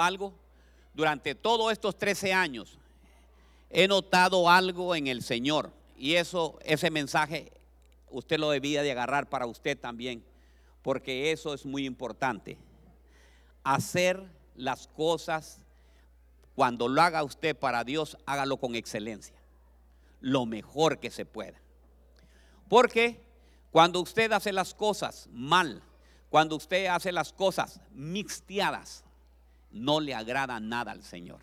algo? Durante todos estos 13 años he notado algo en el Señor y eso, ese mensaje usted lo debía de agarrar para usted también, porque eso es muy importante. Hacer las cosas cuando lo haga usted para Dios, hágalo con excelencia, lo mejor que se pueda. Porque cuando usted hace las cosas mal, cuando usted hace las cosas mixteadas, no le agrada nada al Señor.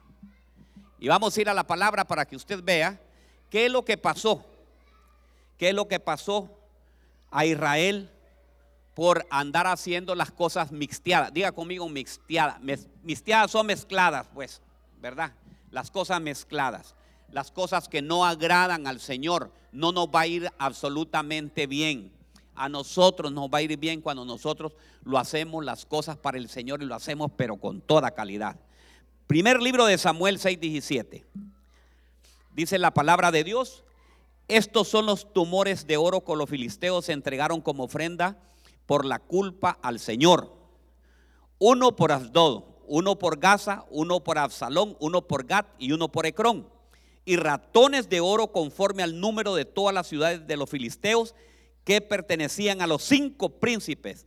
Y vamos a ir a la palabra para que usted vea qué es lo que pasó. ¿Qué es lo que pasó a Israel por andar haciendo las cosas mixteadas? Diga conmigo mixteadas. Mixteadas son mezcladas, pues, ¿verdad? Las cosas mezcladas. Las cosas que no agradan al Señor. No nos va a ir absolutamente bien a nosotros nos va a ir bien cuando nosotros lo hacemos las cosas para el Señor y lo hacemos pero con toda calidad. Primer libro de Samuel 6:17. Dice la palabra de Dios, estos son los tumores de oro que los filisteos entregaron como ofrenda por la culpa al Señor. Uno por Asdod, uno por Gaza, uno por Absalón, uno por Gat y uno por Ecrón. Y ratones de oro conforme al número de todas las ciudades de los filisteos que pertenecían a los cinco príncipes,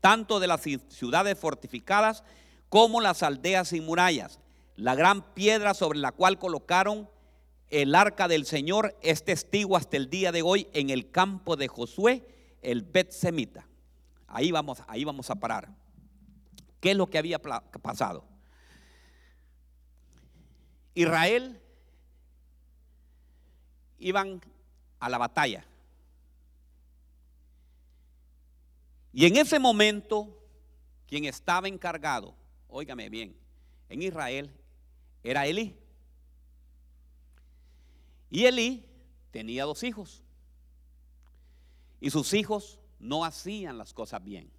tanto de las ciudades fortificadas como las aldeas sin murallas. La gran piedra sobre la cual colocaron el arca del Señor es testigo hasta el día de hoy en el campo de Josué, el Bet Semita. Ahí vamos, ahí vamos a parar. ¿Qué es lo que había pasado? Israel iban a la batalla. Y en ese momento, quien estaba encargado, óigame bien, en Israel era Elí. Y Elí tenía dos hijos. Y sus hijos no hacían las cosas bien.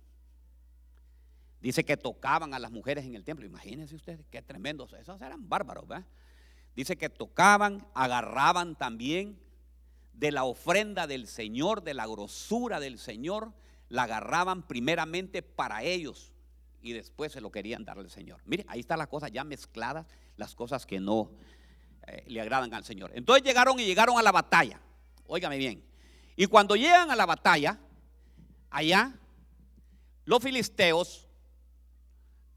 Dice que tocaban a las mujeres en el templo. Imagínense ustedes, qué tremendos. Esos eran bárbaros, ¿verdad? Dice que tocaban, agarraban también de la ofrenda del Señor, de la grosura del Señor, la agarraban primeramente para ellos y después se lo querían dar al Señor. Mire, ahí está la cosa ya mezcladas, las cosas que no eh, le agradan al Señor. Entonces llegaron y llegaron a la batalla. Óigame bien. Y cuando llegan a la batalla, allá, los filisteos,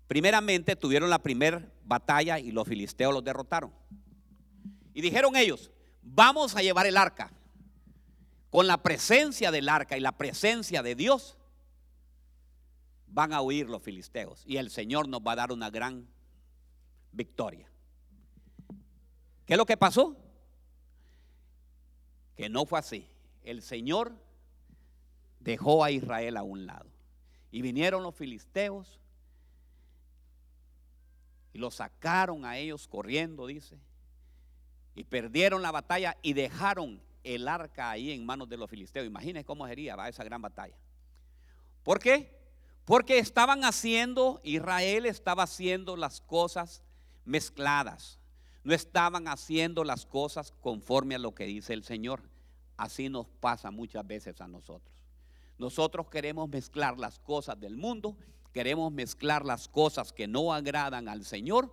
primeramente tuvieron la primera batalla y los filisteos los derrotaron. Y dijeron ellos, vamos a llevar el arca con la presencia del arca y la presencia de Dios, van a huir los filisteos y el Señor nos va a dar una gran victoria. ¿Qué es lo que pasó? Que no fue así. El Señor dejó a Israel a un lado. Y vinieron los filisteos y los sacaron a ellos corriendo, dice. Y perdieron la batalla y dejaron el arca ahí en manos de los filisteos. Imagínense cómo sería esa gran batalla. ¿Por qué? Porque estaban haciendo, Israel estaba haciendo las cosas mezcladas. No estaban haciendo las cosas conforme a lo que dice el Señor. Así nos pasa muchas veces a nosotros. Nosotros queremos mezclar las cosas del mundo, queremos mezclar las cosas que no agradan al Señor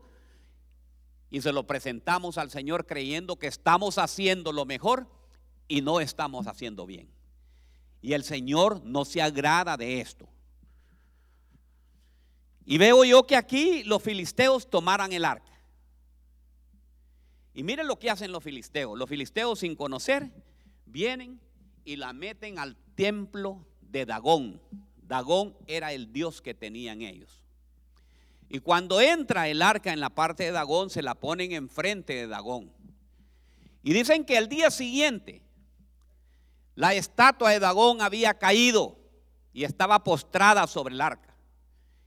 y se lo presentamos al Señor creyendo que estamos haciendo lo mejor y no estamos haciendo bien. Y el Señor no se agrada de esto. Y veo yo que aquí los filisteos tomaran el arca. Y miren lo que hacen los filisteos. Los filisteos sin conocer vienen y la meten al templo de Dagón. Dagón era el dios que tenían ellos. Y cuando entra el arca en la parte de Dagón, se la ponen enfrente de Dagón. Y dicen que el día siguiente la estatua de Dagón había caído y estaba postrada sobre el arca.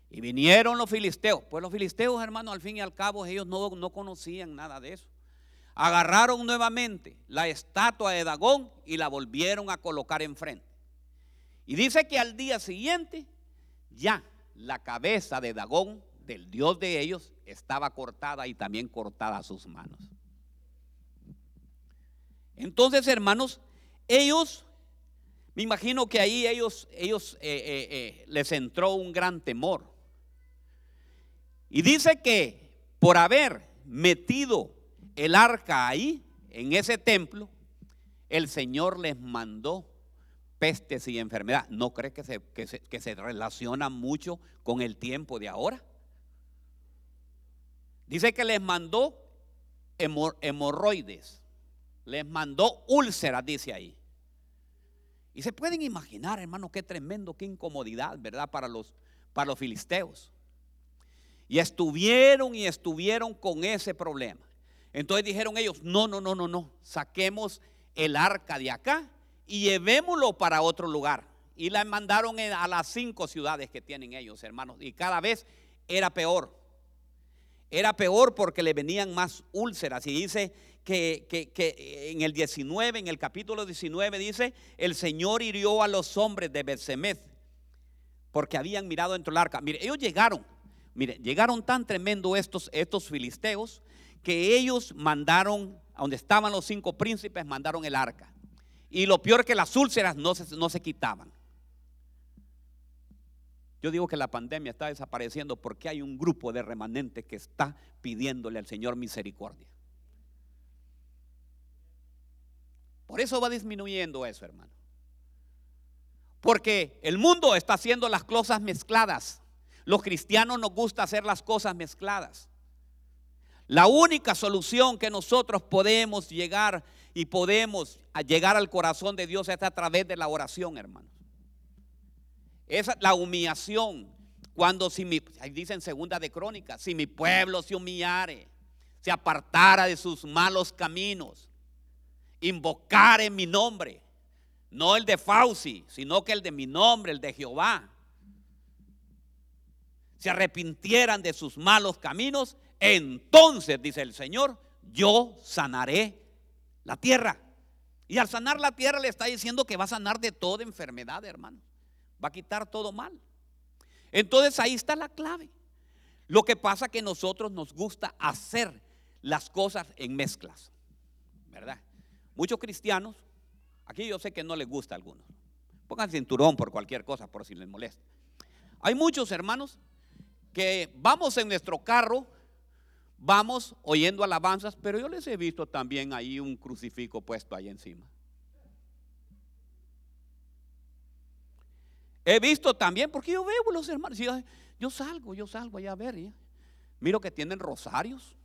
Y vinieron los filisteos. Pues los filisteos, hermanos, al fin y al cabo, ellos no, no conocían nada de eso. Agarraron nuevamente la estatua de Dagón y la volvieron a colocar enfrente. Y dice que al día siguiente ya la cabeza de Dagón, del dios de ellos, estaba cortada y también cortada sus manos. Entonces, hermanos, ellos, me imagino que ahí ellos, ellos eh, eh, eh, les entró un gran temor. Y dice que por haber metido el arca ahí, en ese templo, el Señor les mandó pestes y enfermedad. ¿No cree que se, que se, que se relaciona mucho con el tiempo de ahora? Dice que les mandó hemorroides, les mandó úlceras, dice ahí. Y se pueden imaginar, hermano, qué tremendo, qué incomodidad, ¿verdad? Para los, para los filisteos. Y estuvieron y estuvieron con ese problema. Entonces dijeron ellos, no, no, no, no, no, saquemos el arca de acá y llevémoslo para otro lugar. Y la mandaron a las cinco ciudades que tienen ellos, hermanos. Y cada vez era peor. Era peor porque le venían más úlceras. Y dice que, en el 19, en el capítulo 19, dice, el Señor hirió a los hombres de Betsemed porque habían mirado dentro del arca. Mire, ellos llegaron Mire, llegaron tan tremendo estos, estos filisteos que ellos mandaron, a donde estaban los cinco príncipes, mandaron el arca. Y lo peor que las úlceras no se, no se quitaban. Yo digo que la pandemia está desapareciendo porque hay un grupo de remanentes que está pidiéndole al Señor misericordia. Por eso va disminuyendo eso, hermano. Porque el mundo está haciendo las cosas mezcladas. Los cristianos nos gusta hacer las cosas mezcladas. La única solución que nosotros podemos llegar y podemos llegar al corazón de Dios es a través de la oración, hermanos. Es la humillación. Cuando si mi, ahí dice en segunda de crónicas, si mi pueblo se humillare, se apartara de sus malos caminos, invocare mi nombre, no el de Fauci, sino que el de mi nombre, el de Jehová se arrepintieran de sus malos caminos, entonces, dice el Señor, yo sanaré la tierra. Y al sanar la tierra le está diciendo que va a sanar de toda enfermedad, hermano. Va a quitar todo mal. Entonces ahí está la clave. Lo que pasa que nosotros nos gusta hacer las cosas en mezclas, ¿verdad? Muchos cristianos, aquí yo sé que no les gusta a algunos. Pongan cinturón por cualquier cosa, por si les molesta. Hay muchos hermanos que vamos en nuestro carro, vamos oyendo alabanzas, pero yo les he visto también ahí un crucifijo puesto ahí encima. He visto también, porque yo veo los hermanos, yo, salgo, yo salgo allá a ver, miro que tienen rosarios.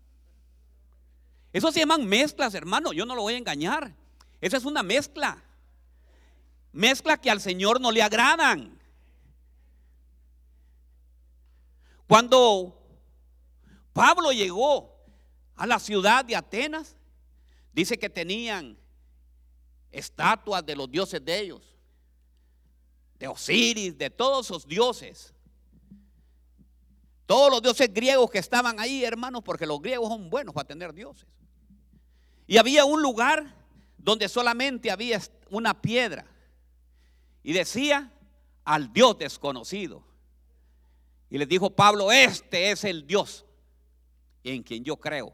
Eso se llaman mezclas, hermano, yo no lo voy a engañar. Esa es una mezcla. Mezcla que al Señor no le agradan. Cuando Pablo llegó a la ciudad de Atenas, dice que tenían estatuas de los dioses de ellos, de Osiris, de todos esos dioses. Todos los dioses griegos que estaban ahí, hermanos, porque los griegos son buenos para tener dioses. Y había un lugar donde solamente había una piedra. Y decía al Dios desconocido. Y les dijo Pablo, este es el Dios en quien yo creo.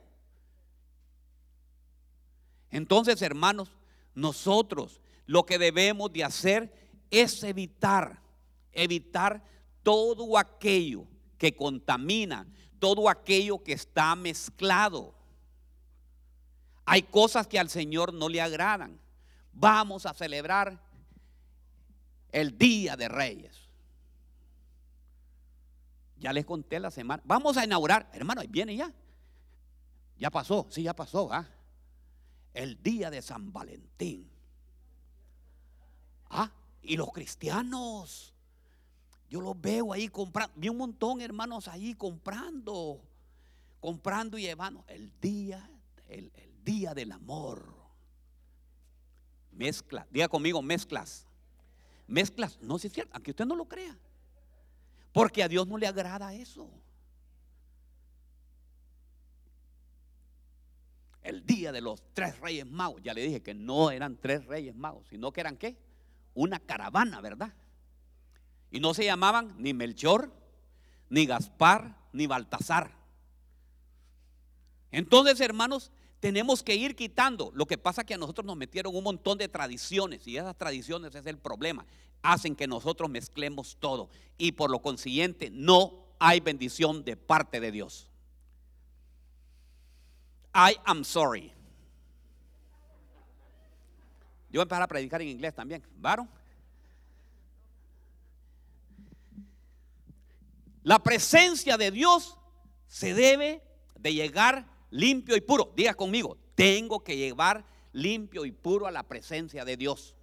Entonces, hermanos, nosotros lo que debemos de hacer es evitar, evitar todo aquello que contamina, todo aquello que está mezclado. Hay cosas que al Señor no le agradan. Vamos a celebrar el Día de Reyes. Ya les conté la semana. Vamos a inaugurar, hermano, ahí viene ya. Ya pasó, sí, ya pasó. ¿ah? El día de San Valentín. Ah, y los cristianos. Yo los veo ahí comprando. Vi un montón, hermanos, ahí comprando. Comprando y llevando. El día, el, el día del amor. Mezcla. Diga conmigo, mezclas. Mezclas. No, si es cierto, aunque usted no lo crea. Porque a Dios no le agrada eso. El día de los tres reyes magos, ya le dije que no eran tres reyes magos, sino que eran qué? Una caravana, ¿verdad? Y no se llamaban ni Melchor, ni Gaspar, ni Baltasar. Entonces, hermanos, tenemos que ir quitando. Lo que pasa es que a nosotros nos metieron un montón de tradiciones y esas tradiciones es el problema. Hacen que nosotros mezclemos todo y por lo consiguiente no hay bendición de parte de Dios. I am sorry. Yo voy a empezar a predicar en inglés también. ¿Varon? La presencia de Dios se debe de llegar limpio y puro. Diga conmigo, tengo que llevar limpio y puro a la presencia de Dios.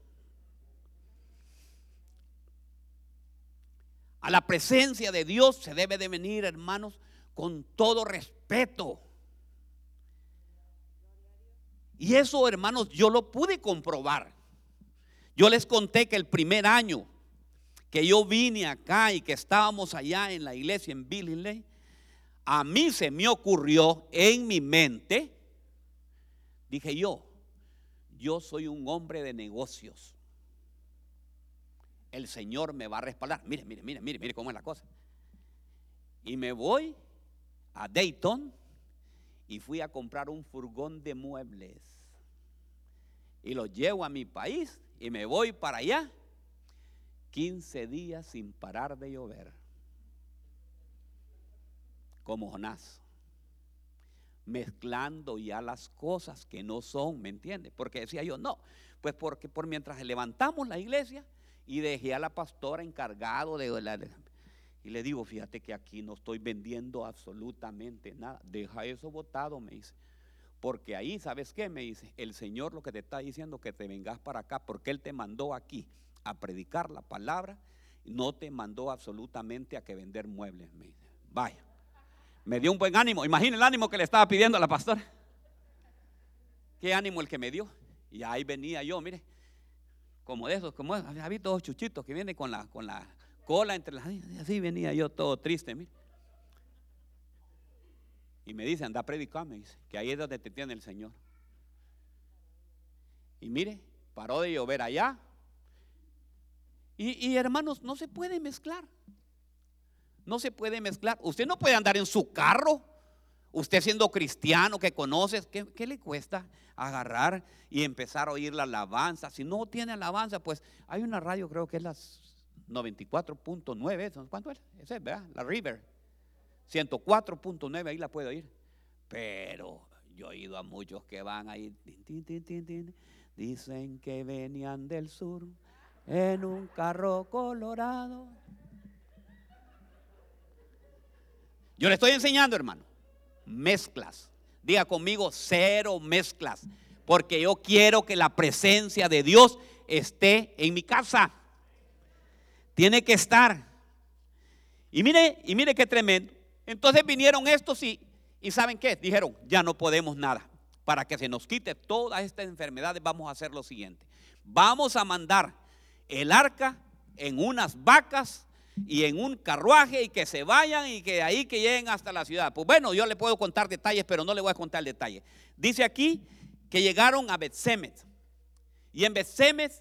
A la presencia de Dios se debe de venir, hermanos, con todo respeto. Y eso, hermanos, yo lo pude comprobar. Yo les conté que el primer año que yo vine acá y que estábamos allá en la iglesia en Billy a mí se me ocurrió en mi mente, dije yo, yo soy un hombre de negocios. El Señor me va a respaldar. Mire, mire, mire, mire, mire cómo es la cosa. Y me voy a Dayton y fui a comprar un furgón de muebles. Y lo llevo a mi país y me voy para allá. 15 días sin parar de llover. Como Jonás. Mezclando ya las cosas que no son, ¿me entiende? Porque decía yo, no, pues porque por mientras levantamos la iglesia y dejé a la pastora encargado de la, y le digo, fíjate que aquí no estoy vendiendo absolutamente nada. Deja eso botado, me dice. Porque ahí, ¿sabes qué? Me dice, el Señor lo que te está diciendo que te vengas para acá, porque Él te mandó aquí a predicar la palabra, no te mandó absolutamente a que vender muebles. Vaya. Me dio un buen ánimo. Imagina el ánimo que le estaba pidiendo a la pastora. Qué ánimo el que me dio. Y ahí venía yo, mire, como de esos, como había visto dos chuchitos que vienen con la, con la cola entre las. Así venía yo todo triste, mire. Y me dice, anda a dice, que ahí es donde te tiene el Señor. Y mire, paró de llover allá. Y, hermanos, no se puede mezclar. No se puede mezclar. Usted no puede andar en su carro. Usted siendo cristiano que conoces, ¿qué, le cuesta agarrar y empezar a oír la alabanza? Si no tiene alabanza, pues hay una radio, creo que es las 94.9, ¿cuánto es? Ese es, ¿verdad? La River. 104.9, ahí la puedo oír. Pero yo he ido a muchos que van ahí. Dicen que venían del sur en un carro colorado. Yo le estoy enseñando, hermano. Mezclas. Diga conmigo, cero mezclas. Porque yo quiero que la presencia de Dios esté en mi casa. Tiene que estar. Y mire, y mire qué tremendo. Entonces vinieron estos y, y ¿saben qué? Dijeron, ya no podemos nada. Para que se nos quite todas estas enfermedades, vamos a hacer lo siguiente. Vamos a mandar el arca en unas vacas y en un carruaje y que se vayan y que ahí que lleguen hasta la ciudad. Pues bueno, yo le puedo contar detalles, pero no le voy a contar detalles. Dice aquí que llegaron a Betsemet. Y en Betsemet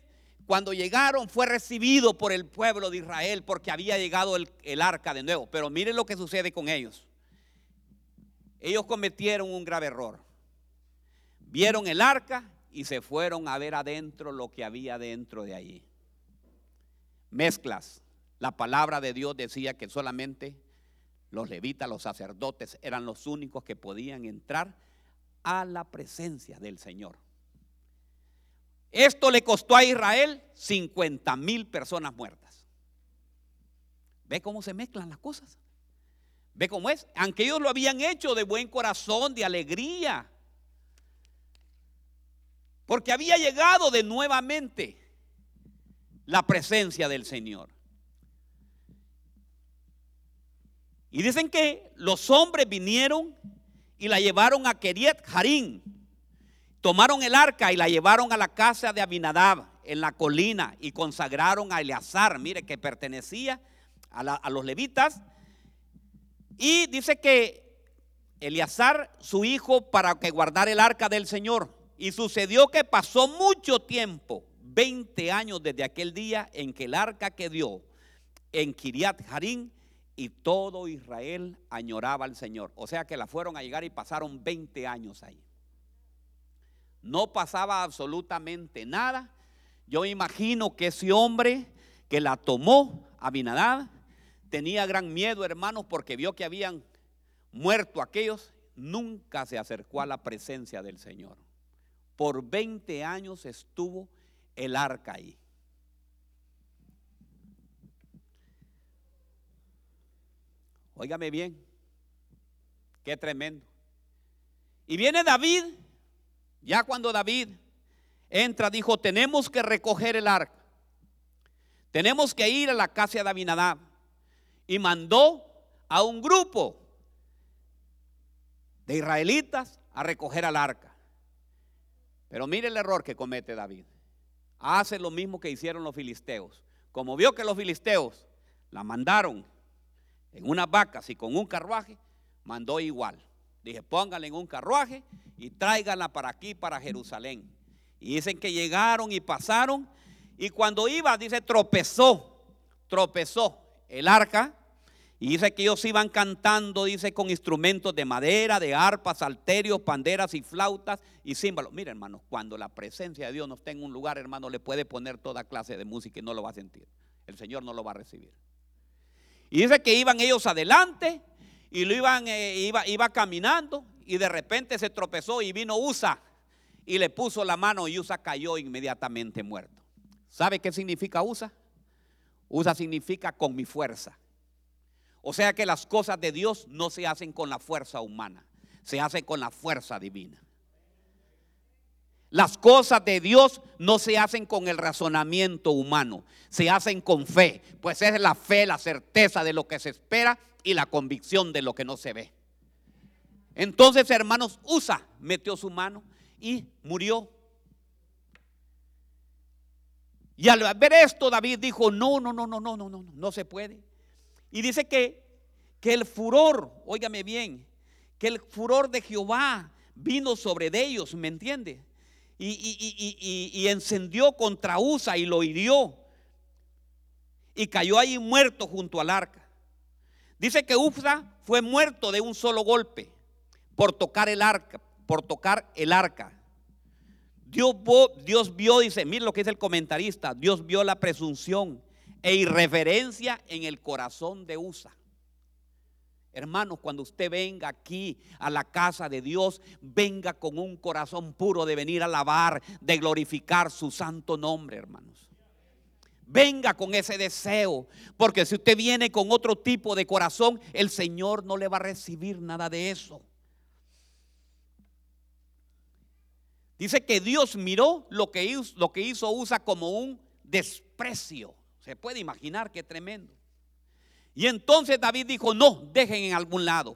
cuando llegaron fue recibido por el pueblo de Israel porque había llegado el, arca de nuevo. Pero miren lo que sucede con ellos. Ellos cometieron un grave error. Vieron el arca y se fueron a ver adentro lo que había dentro de allí. Mezclas. La palabra de Dios decía que solamente los levitas, los sacerdotes, eran los únicos que podían entrar a la presencia del Señor. Esto le costó a Israel 50 mil personas muertas. ¿Ve cómo se mezclan las cosas? ¿Ve cómo es? Aunque ellos lo habían hecho de buen corazón, de alegría. Porque había llegado de nuevamente la presencia del Señor. Y dicen que los hombres vinieron y la llevaron a Keriet Harim Tomaron el arca y la llevaron a la casa de Abinadab en la colina y consagraron a Eleazar, mire, que pertenecía a, los levitas. Y dice que Eleazar, su hijo, para que guardara el arca del Señor. Y sucedió que pasó mucho tiempo, 20 años desde aquel día en que el arca quedó en Kiriat Harim y todo Israel añoraba al Señor. O sea que la fueron a llegar y pasaron 20 años ahí. No pasaba absolutamente nada. Yo imagino que ese hombre que la tomó, Abinadab, tenía gran miedo, hermanos, porque vio que habían muerto aquellos. nunca se acercó a la presencia del Señor. Por 20 años estuvo el arca ahí. Óigame bien, qué tremendo. Y viene David, ya cuando David entra, dijo, tenemos que recoger el arca. Tenemos que ir a la casa de Abinadab. Y mandó a un grupo de israelitas a recoger al arca. Pero mire el error que comete David. Hace lo mismo que hicieron los filisteos. Como vio que los filisteos la mandaron en unas vacas y con un carruaje, mandó igual. Dije, pónganla en un carruaje y tráiganla para aquí, para Jerusalén. Y dicen que llegaron y pasaron. Y cuando iba, dice, tropezó, tropezó el arca. Y dice que ellos iban cantando, dice, con instrumentos de madera, de arpas, salterios, panderas y flautas y címbalos. Mira, hermanos, cuando la presencia de Dios no está en un lugar, hermano, le puede poner toda clase de música y no lo va a sentir. El Señor no lo va a recibir. Y dice que iban ellos adelante y lo iban, eh, iba, iba caminando y de repente se tropezó y vino Usa y le puso la mano y Usa cayó inmediatamente muerto. ¿Sabe qué significa Usa? Usa significa con mi fuerza. O sea que las cosas de Dios no se hacen con la fuerza humana, se hacen con la fuerza divina. Las cosas de Dios no se hacen con el razonamiento humano, se hacen con fe, pues es la fe, la certeza de lo que se espera y la convicción de lo que no se ve. Entonces, hermanos, Usa metió su mano y murió. Y al ver esto, David dijo, no, no, no, no, no, no, no, no se puede. Y dice que, que el furor, óigame bien, que el furor de Jehová vino sobre ellos, ¿me entiende? Y, encendió contra Usa y lo hirió. Y cayó ahí muerto junto al arca. Dice que Usa fue muerto de un solo golpe por tocar el arca, por tocar el arca. Dios, Dios vio, dice, mire lo que dice el comentarista, Dios vio la presunción e irreverencia en el corazón de Usa. Hermanos, cuando usted venga aquí a la casa de Dios, venga con un corazón puro de venir a alabar, de glorificar su santo nombre, hermanos. Venga con ese deseo, porque si usted viene con otro tipo de corazón, el Señor no le va a recibir nada de eso. Dice que Dios miró lo que hizo, lo que hizo Usa como un desprecio. Se puede imaginar qué tremendo. Y entonces David dijo, no, dejen en algún lado.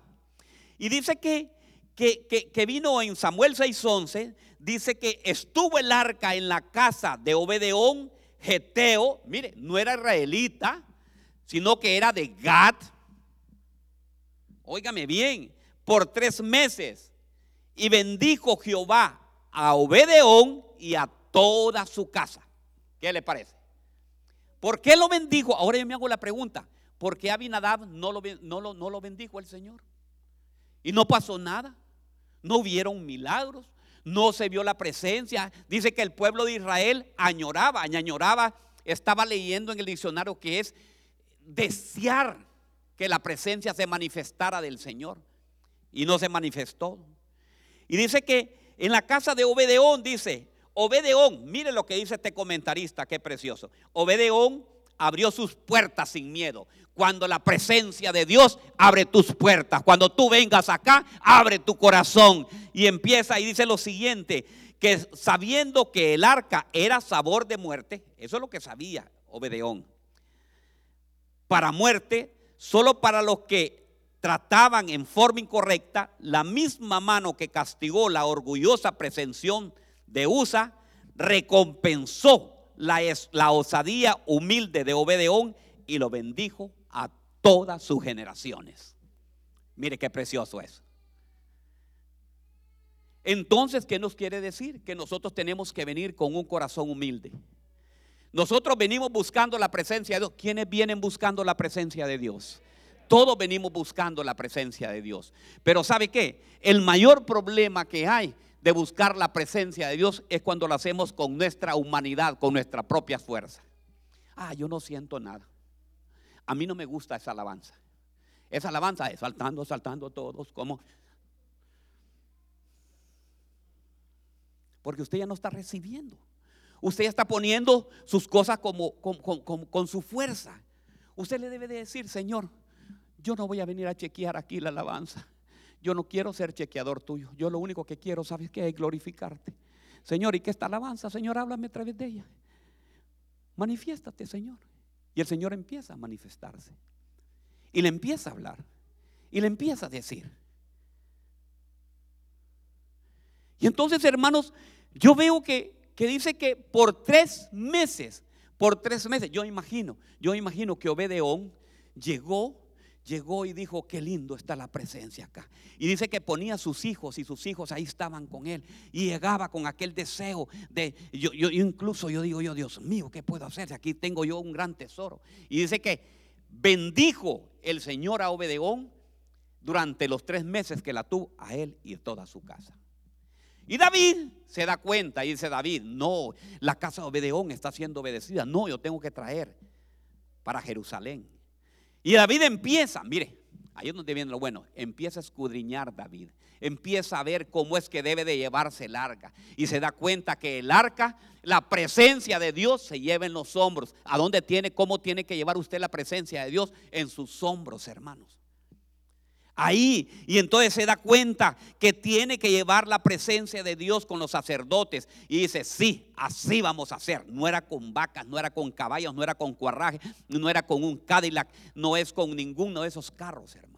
Y dice que, que, vino en Samuel 6:11, dice que estuvo el arca en la casa de Obedeón, Geteo, mire, no era israelita, sino que era de Gad. Óigame bien, por tres meses. Y bendijo Jehová a Obedeón y a toda su casa. ¿Qué le parece? ¿Por qué lo bendijo? Ahora yo me hago la pregunta. ¿Por qué Abinadab no lo, no, lo, no lo bendijo el Señor? Y no pasó nada. No hubieron milagros. No se vio la presencia. Dice que el pueblo de Israel añoraba, añoraba. Estaba leyendo en el diccionario que es desear que la presencia se manifestara del Señor. Y no se manifestó. Y dice que en la casa de Obedeón, dice, Obedeón, mire lo que dice este comentarista, qué precioso. Obedeón abrió sus puertas sin miedo. Cuando la presencia de Dios abre tus puertas. Cuando tú vengas acá, abre tu corazón. Y empieza y dice lo siguiente, que sabiendo que el arca era sabor de muerte, eso es lo que sabía Obedeón. Para muerte, solo para los que trataban en forma incorrecta, la misma mano que castigó la orgullosa presención de Usa, recompensó la, osadía humilde de Obedeón y lo bendijo a todas sus generaciones. Mire qué precioso es. Entonces, ¿qué nos quiere decir? Que nosotros tenemos que venir con un corazón humilde. Nosotros venimos buscando la presencia de Dios. ¿Quiénes vienen buscando la presencia de Dios? Todos venimos buscando la presencia de Dios. Pero ¿sabe qué? El mayor problema que hay de buscar la presencia de Dios es cuando lo hacemos con nuestra humanidad, con nuestra propia fuerza. Ah, yo no siento nada. A mí no me gusta esa alabanza. Esa alabanza es saltando, saltando todos, como... Porque usted ya no está recibiendo. Usted ya está poniendo sus cosas como, con, con su fuerza. Usted le debe de decir, Señor, yo no voy a venir a chequear aquí la alabanza. Yo no quiero ser chequeador tuyo. Yo lo único que quiero, ¿sabes qué? Es glorificarte. Señor, ¿y qué esta alabanza? Señor, háblame a través de ella. Manifiéstate, Señor. Y el Señor empieza a manifestarse. Y le empieza a hablar. Y le empieza a decir. Y entonces, hermanos, yo veo que, dice que por tres meses, por tres meses, yo imagino, yo imagino que Obedeón llegó llegó y dijo, qué lindo está la presencia acá. Y dice que ponía a sus hijos y sus hijos ahí estaban con él. Y llegaba con aquel deseo de, yo, yo incluso yo digo, yo Dios mío, ¿qué puedo hacer? Aquí tengo yo un gran tesoro. Y dice que bendijo el Señor a Obedeón durante los tres meses que la tuvo a él y toda su casa. Y David se da cuenta y dice, David, no, la casa de Obedeón está siendo obedecida. No, yo tengo que traer para Jerusalén. Y David empieza, mire, ahí es donde viene lo bueno, empieza a escudriñar David. Empieza a ver cómo es que debe de llevarse el arca. Y se da cuenta que el arca, la presencia de Dios se lleva en los hombros. ¿A dónde tiene, cómo tiene que llevar usted la presencia de Dios? En sus hombros, hermanos ahí. Y entonces se da cuenta que tiene que llevar la presencia de Dios con los sacerdotes. Y dice, sí, así vamos a hacer. No era con vacas, no era con caballos, no era con cuarraje, no era con un Cadillac, no es con ninguno de esos carros, hermano.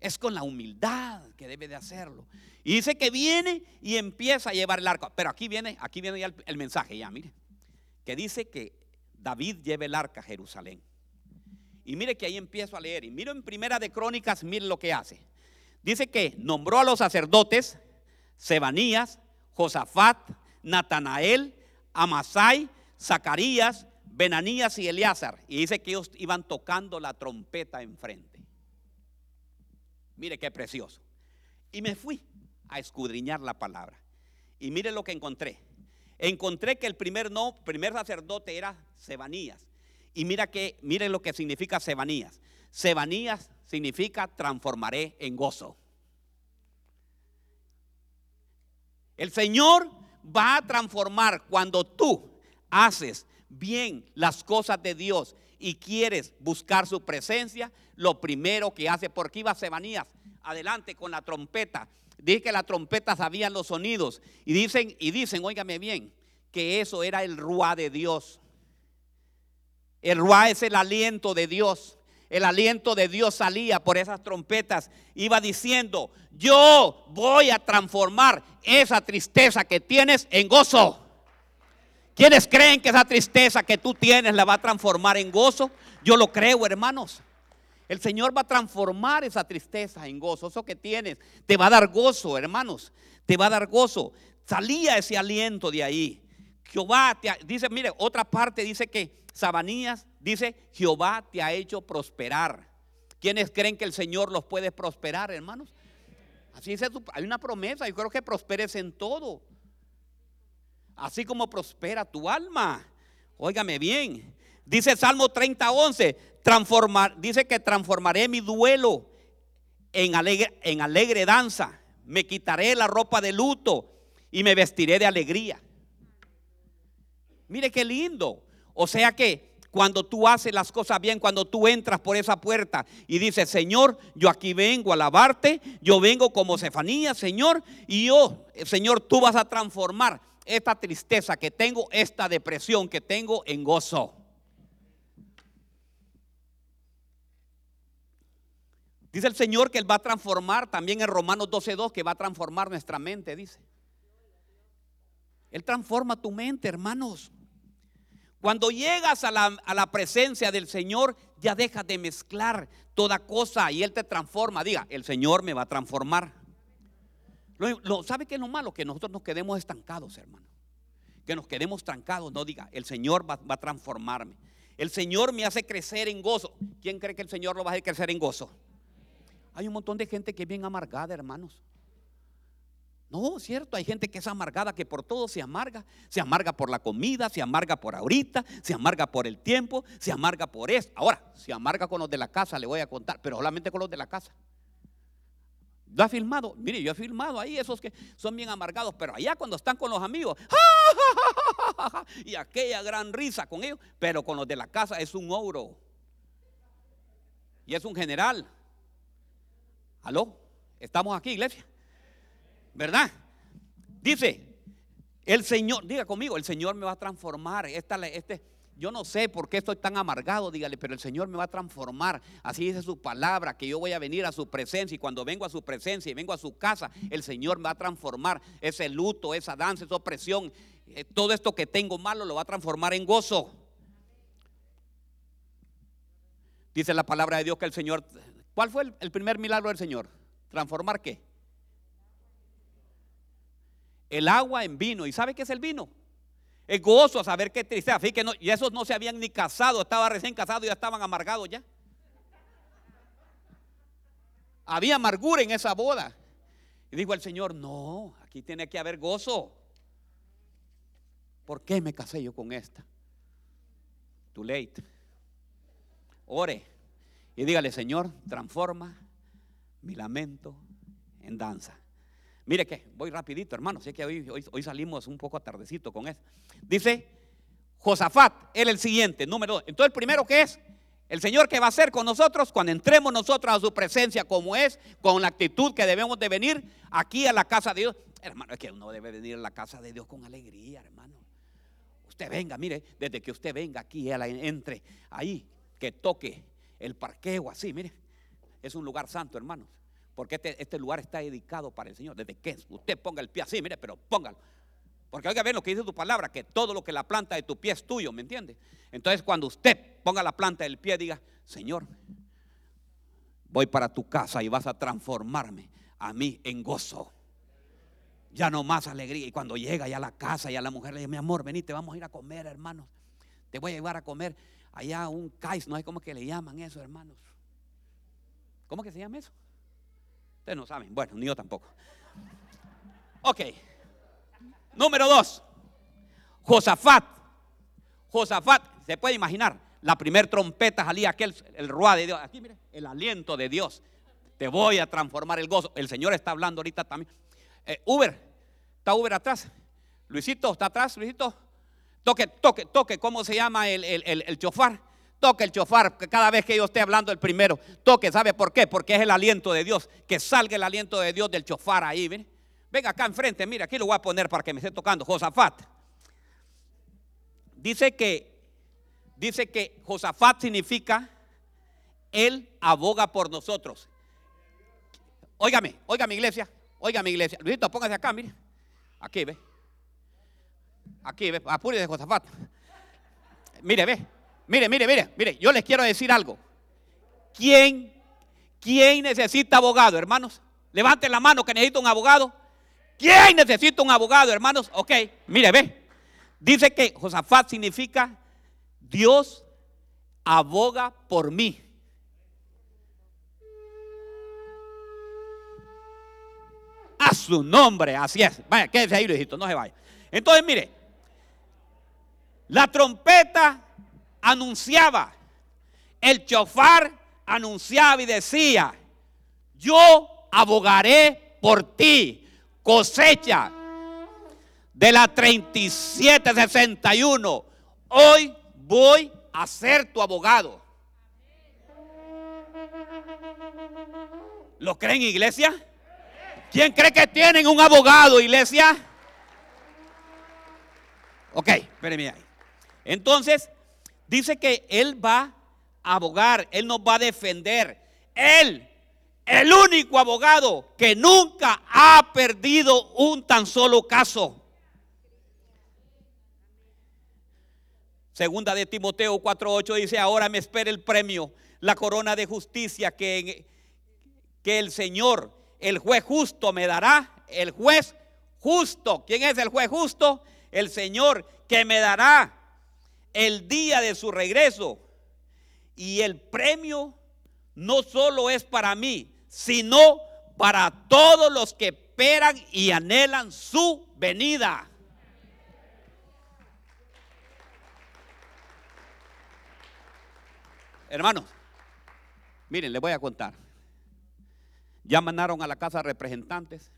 Es con la humildad que debe de hacerlo. Y dice que viene y empieza a llevar el arca. Pero aquí viene, aquí viene ya el, el mensaje, ya, mire. Que dice que David lleve el arca a Jerusalén. Y mire que ahí empiezo a leer. Y miro en Primera de Crónicas, mire lo que hace. Dice que nombró a los sacerdotes Sebanías, Josafat, Natanael, Amasai, Zacarías, Benanías y Eleazar. Y dice que ellos iban tocando la trompeta enfrente. Mire qué precioso. Y me fui a escudriñar la palabra. Y mire lo que encontré. Encontré que el primer no, primer sacerdote era Sebanías. Y mira que, mire lo que significa Sebanías. Sebanías significa transformaré en gozo. El Señor va a transformar cuando tú haces bien las cosas de Dios y quieres buscar su presencia, lo primero que hace, porque iba Sebanías adelante con la trompeta. Dice que la trompeta sabían los sonidos y dicen, y dicen, óigame bien, que eso era el ruá de Dios. El ruá es el aliento de Dios. El aliento de Dios salía por esas trompetas. Iba diciendo, yo voy a transformar esa tristeza que tienes en gozo. ¿Quiénes creen que esa tristeza que tú tienes la va a transformar en gozo? Yo lo creo, hermanos. El Señor va a transformar esa tristeza en gozo. Eso que tienes te va a dar gozo, hermanos. Te va a dar gozo. Salía ese aliento de ahí. Jehová te dice, mire, otra parte dice que Sabanías dice, Jehová te ha hecho prosperar. ¿Quiénes creen que el Señor los puede prosperar, hermanos? Así dice, hay una promesa, yo creo que prosperes en todo. Así como prospera tu alma. Óigame bien. Dice Salmo 30, 11, transformar, dice que transformaré mi duelo en alegre, en alegre danza. Me quitaré la ropa de luto y me vestiré de alegría. Mire qué lindo. O sea que cuando tú haces las cosas bien, cuando tú entras por esa puerta y dices, Señor, yo aquí vengo a alabarte, yo vengo como Cefanía, Señor, y yo, Señor, tú vas a transformar esta tristeza que tengo, esta depresión que tengo en gozo. Dice el Señor que Él va a transformar, también en Romanos 12.2, que va a transformar nuestra mente, dice. Él transforma tu mente, hermanos. Cuando llegas a la, presencia del Señor, ya dejas de mezclar toda cosa y Él te transforma. Diga, el Señor me va a transformar. ¿Sabe qué es lo malo? Que nosotros nos quedemos estancados, hermano. Que nos quedemos trancados. No diga, el Señor va, va a transformarme. El Señor me hace crecer en gozo. ¿Quién cree que el Señor lo va a hacer crecer en gozo? Hay un montón de gente que es bien amargada, hermanos. No, cierto, hay gente que es amargada, que por todo se amarga. Se amarga por la comida, se amarga por ahorita, se amarga por el tiempo, se amarga por esto. Ahora, se amarga con los de la casa, le voy a contar, pero solamente con los de la casa. ¿Lo ha filmado? Mire, yo he filmado ahí esos que son bien amargados, pero allá cuando están con los amigos, y aquella gran risa con ellos, pero con los de la casa es un oro. Y es un general. ¿Aló? ¿Estamos aquí, iglesia? ¿Verdad? Dice, el Señor, diga conmigo, el Señor me va a transformar. Esta, este, yo no sé por qué estoy tan amargado, dígale, pero el Señor me va a transformar. Así dice su palabra, que yo voy a venir a su presencia y cuando vengo a su presencia y vengo a su casa, el Señor me va a transformar. Ese luto, esa danza, esa opresión, eh, todo esto que tengo malo lo va a transformar en gozo. Dice la palabra de Dios que el Señor, ¿cuál fue el, el primer milagro del Señor? ¿Transformar qué? El agua en vino. ¿Y sabe qué es el vino? Es gozo a saber qué tristeza. Así que no, y esos no se habían ni casado, estaba recién casado y ya estaban amargados ya. Había amargura en esa boda. Y dijo el Señor, no, aquí tiene que haber gozo. ¿Por qué me casé yo con esta? Too late. Ore y dígale, Señor, transforma mi lamento en danza. Mire que voy rapidito, hermano. Sé que hoy, hoy, salimos un poco tardecito con eso. Dice Josafat, él el siguiente, número dos. Entonces, el primero que es, el Señor que va a hacer con nosotros cuando entremos nosotros a su presencia como es, con la actitud que debemos de venir aquí a la casa de Dios. Hermano, es que uno debe venir a la casa de Dios con alegría, hermano. Usted venga, mire, desde que usted venga aquí, entre ahí, que toque el parqueo así, mire. Es un lugar santo, hermanos. Porque este, lugar está dedicado para el Señor. Desde que usted ponga el pie así, mire, pero póngalo. Porque oiga bien lo que dice tu palabra, que todo lo que la planta de tu pie es tuyo, ¿me entiende? Entonces cuando usted ponga la planta del pie, diga, Señor, voy para tu casa y vas a transformarme a mí en gozo. Ya no más alegría. Y cuando llega ya a la casa, ya la mujer le dice, mi amor, venite, vamos a ir a comer, hermanos. Te voy a llevar a comer allá un cais, no sé cómo que le llaman eso, hermanos. ¿Cómo que se llama eso? Ustedes no saben. Bueno, ni yo tampoco. Ok. Número dos. Josafat. Josafat, se puede imaginar, la primer trompeta salía aquel, el ruá de Dios. Aquí, mire, el aliento de Dios. Te voy a transformar el gozo. El Señor está hablando ahorita también. Eh, Uber, está Uber atrás. Luisito, ¿está atrás, Luisito? Toque, toque, toque, ¿cómo se llama el, el, el, el chofar? Toque el chofar cada vez que yo esté hablando el primero. Toque, ¿sabe por qué? Porque es el aliento de Dios. Que salga el aliento de Dios del chofar ahí. Venga acá enfrente, mira, aquí lo voy a poner para que me esté tocando. Josafat. Dice que, dice que Josafat significa Él aboga por nosotros. Óigame, oiga mi iglesia, oiga iglesia. Luisito, póngase acá, mire. Aquí, ve. Aquí, ve, apúrese Josafat. Mire, ve. Mire, mire, mire, mire, yo les quiero decir algo. ¿Quién, quién necesita abogado, hermanos? Levanten la mano que necesita un abogado. ¿Quién necesita un abogado, hermanos? Ok, mire, ve. Dice que Josafat significa Dios aboga por mí. A su nombre, así es. Vaya, quédese ahí, hijito, no se vaya. Entonces, mire, la trompeta anunciaba, el chofar anunciaba y decía, yo abogaré por ti, cosecha de la 3761. Hoy voy a ser tu abogado. ¿Lo creen, iglesia? ¿Quién cree que tienen un abogado, iglesia? Ok, espérenme ahí. Entonces, dice que Él va a abogar, Él nos va a defender. Él, el único abogado que nunca ha perdido un tan solo caso. Segunda de Timoteo 4:8 dice, ahora me espera el premio, la corona de justicia que, que el Señor, el juez justo, me dará. El juez justo, ¿quién es el juez justo? El Señor que me dará el día de su regreso. Y el premio no solo es para mí, sino para todos los que esperan y anhelan su venida. Hermanos, miren, les voy a contar. Ya mandaron a la casa representantes.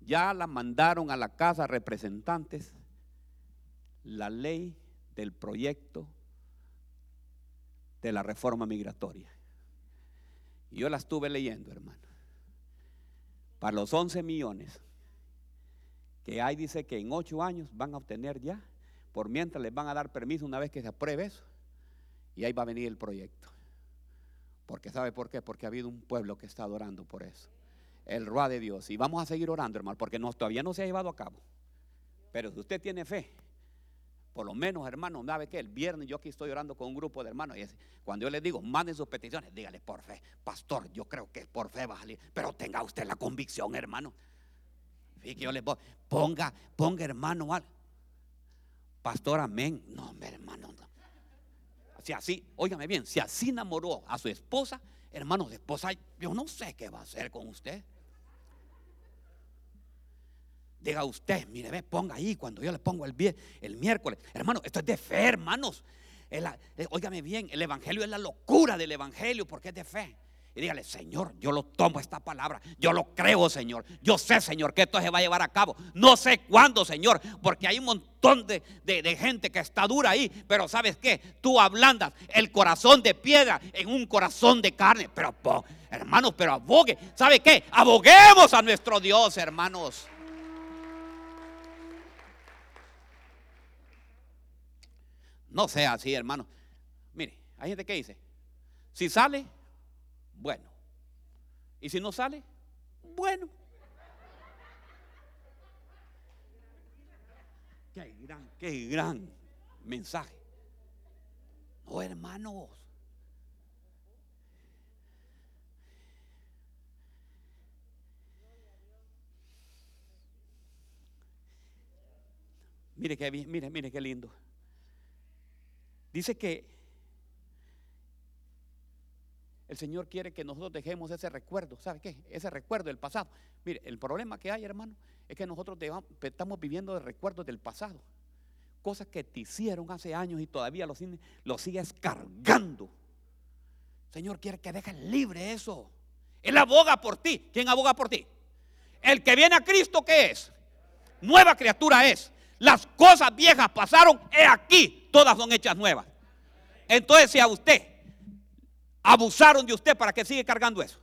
Ya la mandaron a la casa representantes la ley del proyecto de la reforma migratoria. Yo la estuve leyendo, hermano. Para los 11 millones que hay, dice que en 8 años van a obtener ya, por mientras les van a dar permiso una vez que se apruebe eso. Y ahí va a venir el proyecto. Porque ¿sabe por qué? Porque ha habido un pueblo que está adorando por eso. El Rua de Dios. Y vamos a seguir orando, hermano, porque no, todavía no se ha llevado a cabo. Pero si usted tiene fe, por lo menos, hermano, ¿sabe que El viernes yo aquí estoy orando con un grupo de hermanos. Y cuando yo les digo, manden sus peticiones, dígale por fe, pastor, yo creo que por fe va a salir. Pero tenga usted la convicción, hermano. Fíjate, yo le ponga, ponga, hermano, pastor, amén. No, hermano, no. Si así, óigame bien, si así enamoró a su esposa, hermano, de esposa, yo no sé qué va a hacer con usted. Diga usted, mire, ve, ponga ahí cuando yo le pongo el, el miércoles. Hermano, esto es de fe, hermanos. óigame bien, el evangelio es la locura del evangelio porque es de fe. Y dígale, Señor, yo lo tomo esta palabra. Yo lo creo, Señor. Yo sé, Señor, que esto se va a llevar a cabo. No sé cuándo, Señor, porque hay un montón de, de gente que está dura ahí. Pero ¿sabes qué? Tú ablandas el corazón de piedra en un corazón de carne. Pero, hermanos, pero abogue. ¿Sabe qué? Aboguemos a nuestro Dios, hermanos. No sea así, hermano. Mire, hay gente que dice, si sale, bueno. Y si no sale, bueno. Qué gran, qué gran mensaje. No, hermanos. Mire qué mire, mire qué lindo. Dice que el Señor quiere que nosotros dejemos ese recuerdo. ¿Sabe qué? Ese recuerdo del pasado. Mire, el problema que hay, hermano, es que nosotros estamos viviendo de recuerdos del pasado. Cosas que te hicieron hace años y todavía lo, lo sigues cargando. Señor quiere que dejes libre eso. Él aboga por ti. ¿Quién aboga por ti? El que viene a Cristo, ¿qué es? Nueva criatura es. Las cosas viejas pasaron, he aquí, todas son hechas nuevas. Entonces, si a usted abusaron de usted, ¿para que sigue cargando eso?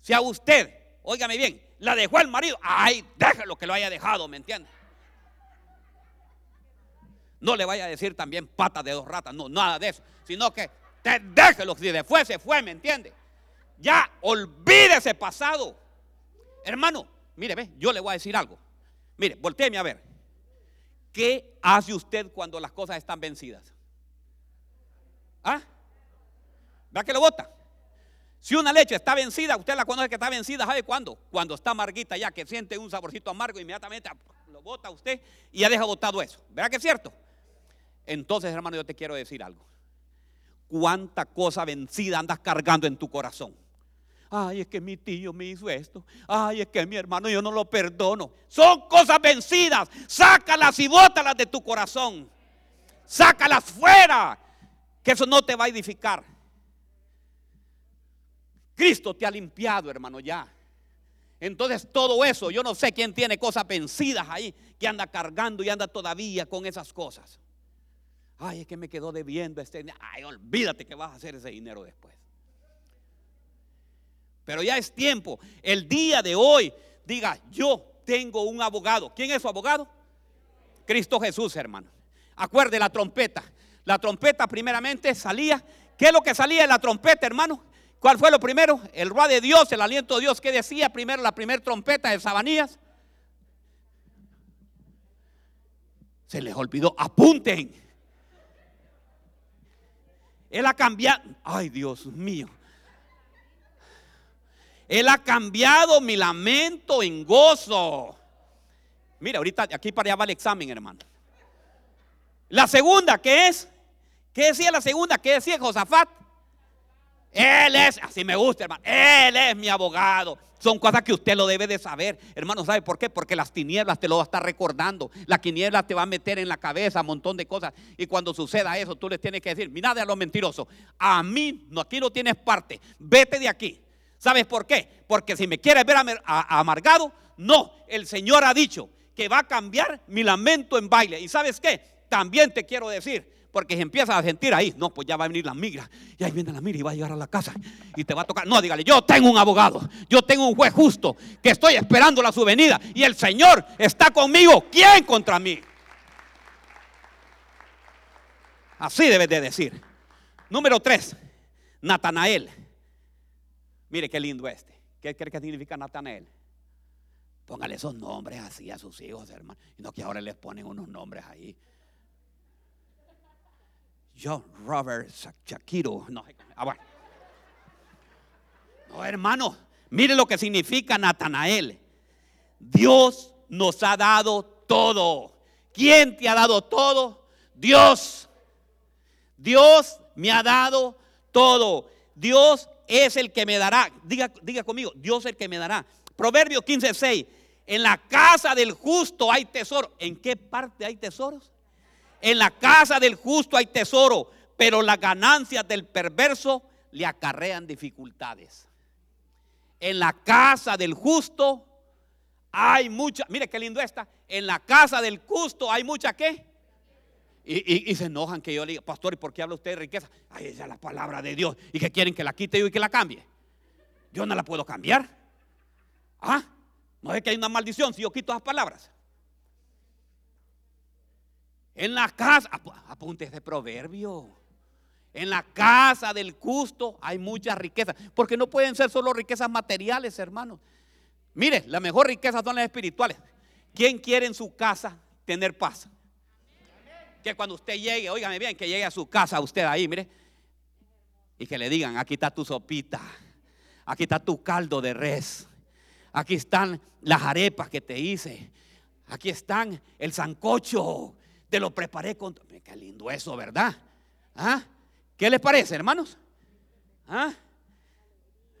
Si a usted, óigame bien, la dejó el marido, ay, déjelo que lo haya dejado, ¿me entiende? No le vaya a decir también pata de dos ratas, no, nada de eso, sino que te déjelo, si de fue, se fue, ¿me entiende? Ya olvide ese pasado. Hermano, mire, ve, yo le voy a decir algo. Mire, volteeme a ver. ¿Qué hace usted cuando las cosas están vencidas? ¿Ah? ¿Verdad que lo bota? Si una leche está vencida, usted la conoce que está vencida, ¿sabe cuándo? Cuando está amarguita ya, que siente un saborcito amargo, inmediatamente lo bota usted y ya deja botado eso. ¿Verdad que es cierto? Entonces, hermano, yo te quiero decir algo. ¿Cuánta cosa vencida andas cargando en tu corazón? Ay, es que mi tío me hizo esto. Ay, es que mi hermano yo no lo perdono. Son cosas vencidas. Sácalas y bótalas de tu corazón. Sácalas fuera. Que eso no te va a edificar. Cristo te ha limpiado, hermano, ya. Entonces todo eso, yo no sé quién tiene cosas vencidas ahí, que anda cargando y anda todavía con esas cosas. Ay, es que me quedó debiendo este Ay, olvídate que vas a hacer ese dinero después. Pero ya es tiempo. El día de hoy, diga, yo tengo un abogado. ¿Quién es su abogado? Cristo Jesús, hermano. Acuerde la trompeta. La trompeta primeramente salía. ¿Qué es lo que salía de la trompeta, hermano? ¿Cuál fue lo primero? El ruido de Dios, el aliento de Dios. ¿Qué decía primero la primera trompeta de Sabanías? Se les olvidó. Apunten. Él ha cambiado. Ay, Dios mío. Él ha cambiado mi lamento en gozo. Mira, ahorita aquí para allá va el examen, hermano. La segunda, ¿qué es? ¿Qué decía la segunda? ¿Qué decía Josafat? Él es, así me gusta, hermano. Él es mi abogado. Son cosas que usted lo debe de saber. Hermano, ¿sabe por qué? Porque las tinieblas te lo va a estar recordando. La tiniebla te va a meter en la cabeza un montón de cosas. Y cuando suceda eso, tú les tienes que decir, mira de a los mentirosos. A mí, no, aquí no tienes parte. Vete de aquí. ¿Sabes por qué? Porque si me quieres ver amargado, no. El Señor ha dicho que va a cambiar mi lamento en baile. ¿Y sabes qué? También te quiero decir, porque si empiezas a sentir ahí, no, pues ya va a venir la migra. Y ahí viene la migra y va a llegar a la casa y te va a tocar. No, dígale, yo tengo un abogado, yo tengo un juez justo que estoy esperando la su venida y el Señor está conmigo. ¿Quién contra mí? Así debes de decir. Número tres, Natanael. Mire qué lindo este. ¿Qué cree que significa Natanael? Póngale esos nombres así a sus hijos, hermano. Y no que ahora les ponen unos nombres ahí. Yo, Robert Shakiro. No, ah, no, hermano, mire lo que significa Natanael. Dios nos ha dado todo. ¿Quién te ha dado todo? Dios. Dios me ha dado todo. Dios es el que me dará. Diga, diga conmigo, Dios el que me dará. Proverbio 15:6. En la casa del justo hay tesoro. ¿En qué parte hay tesoros? En la casa del justo hay tesoro, pero las ganancias del perverso le acarrean dificultades. En la casa del justo hay mucha, mire qué lindo está. En la casa del justo hay mucha qué. Y, se enojan que yo le diga, pastor, ¿y por qué habla usted de riqueza? Ay, esa es la palabra de Dios. ¿Y que quieren que la quite yo y que la cambie? Yo no la puedo cambiar. Ah, no es que hay una maldición si yo quito esas palabras. En la casa, apunte ese proverbio. En la casa del justo hay mucha riqueza. Porque no pueden ser solo riquezas materiales, hermanos. Mire, la mejor riqueza son las espirituales. ¿Quién quiere en su casa tener paz? Que cuando usted llegue, óigame bien, que llegue a su casa, usted ahí, mire, y que le digan, aquí está tu sopita, aquí está tu caldo de res, aquí están las arepas que te hice, aquí están el sancocho, te lo preparé con... Qué lindo eso, ¿verdad? ¿Ah? ¿Qué les parece, hermanos? ¿Ah?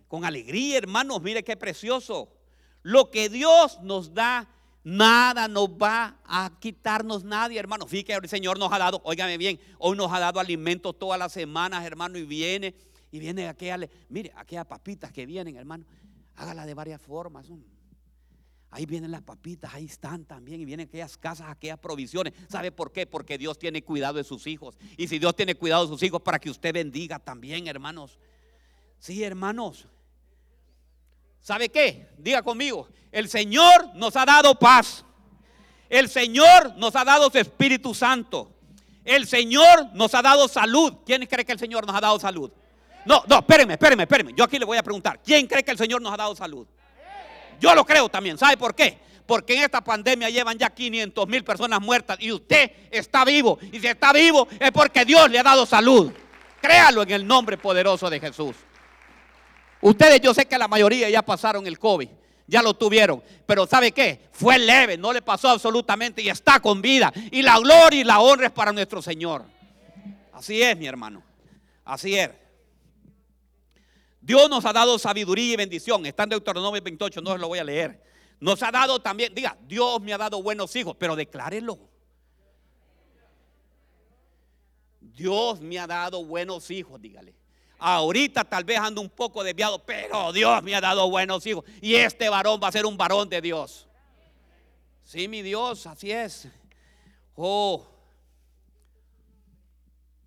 Con alegría, hermanos, mire qué precioso. Lo que Dios nos da, nada nos va a quitarnos nadie, hermano. Fíjate el Señor nos ha dado, óigame bien, hoy nos ha dado alimento todas las semanas, hermano, y viene, y viene aquella, mire, aquellas papitas que vienen, hermano, hágala de varias formas. Ahí vienen las papitas, ahí están también y vienen aquellas casas, aquellas provisiones. ¿Sabe por qué? Porque Dios tiene cuidado de sus hijos. Y si Dios tiene cuidado de sus hijos, para que usted bendiga también, hermanos. Sí, hermanos. ¿Sabe qué? Diga conmigo, el Señor nos ha dado paz. El Señor nos ha dado su Espíritu Santo. El Señor nos ha dado salud. ¿Quién cree que el Señor nos ha dado salud? No, no, espérenme, espérenme, espérenme. Yo aquí le voy a preguntar, ¿quién cree que el Señor nos ha dado salud? Yo lo creo también. ¿Sabe por qué? Porque en esta pandemia llevan ya 500 mil personas muertas y usted está vivo. Y si está vivo es porque Dios le ha dado salud. Créalo en el nombre poderoso de Jesús. Ustedes, yo sé que la mayoría ya pasaron el COVID, ya lo tuvieron, pero ¿sabe qué? Fue leve, no le pasó absolutamente y está con vida. Y la gloria y la honra es para nuestro Señor. Así es, mi hermano. Así es. Dios nos ha dado sabiduría y bendición. Está en Deuteronomio 28, no lo voy a leer. Nos ha dado también, diga, Dios me ha dado buenos hijos, pero declárelo. Dios me ha dado buenos hijos, dígale. Ahorita tal vez ando un poco desviado, pero Dios me ha dado buenos hijos. Y este varón va a ser un varón de Dios. Sí, mi Dios, así es. Oh.